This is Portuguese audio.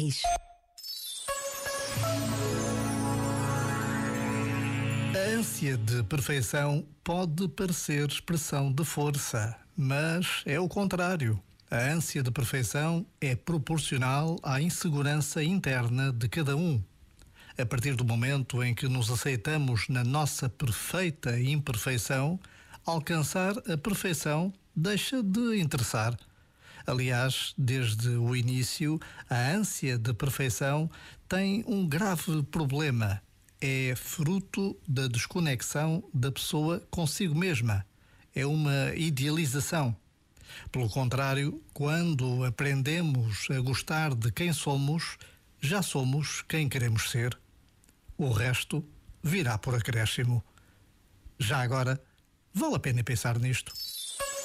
ris. A ânsia de perfeição pode parecer expressão de força, mas é o contrário. A ânsia de perfeição é proporcional à insegurança interna de cada um. A partir do momento em que nos aceitamos na nossa perfeita imperfeição, alcançar a perfeição deixa de interessar. Aliás, desde o início, a ânsia de perfeição tem um grave problema. É fruto da desconexão da pessoa consigo mesma. É uma idealização. Pelo contrário, quando aprendemos a gostar de quem somos, já somos quem queremos ser. O resto virá por acréscimo. Já agora, vale a pena pensar nisto.